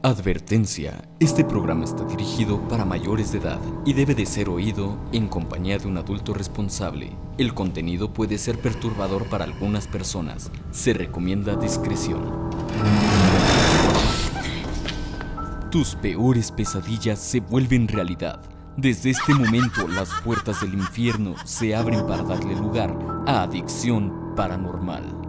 Advertencia, este programa está dirigido para mayores de edad y debe de ser oído en compañía de un adulto responsable. El contenido puede ser perturbador para algunas personas. Se recomienda discreción. Tus peores pesadillas se vuelven realidad. Desde este momento las puertas del infierno se abren para darle lugar a adicción paranormal.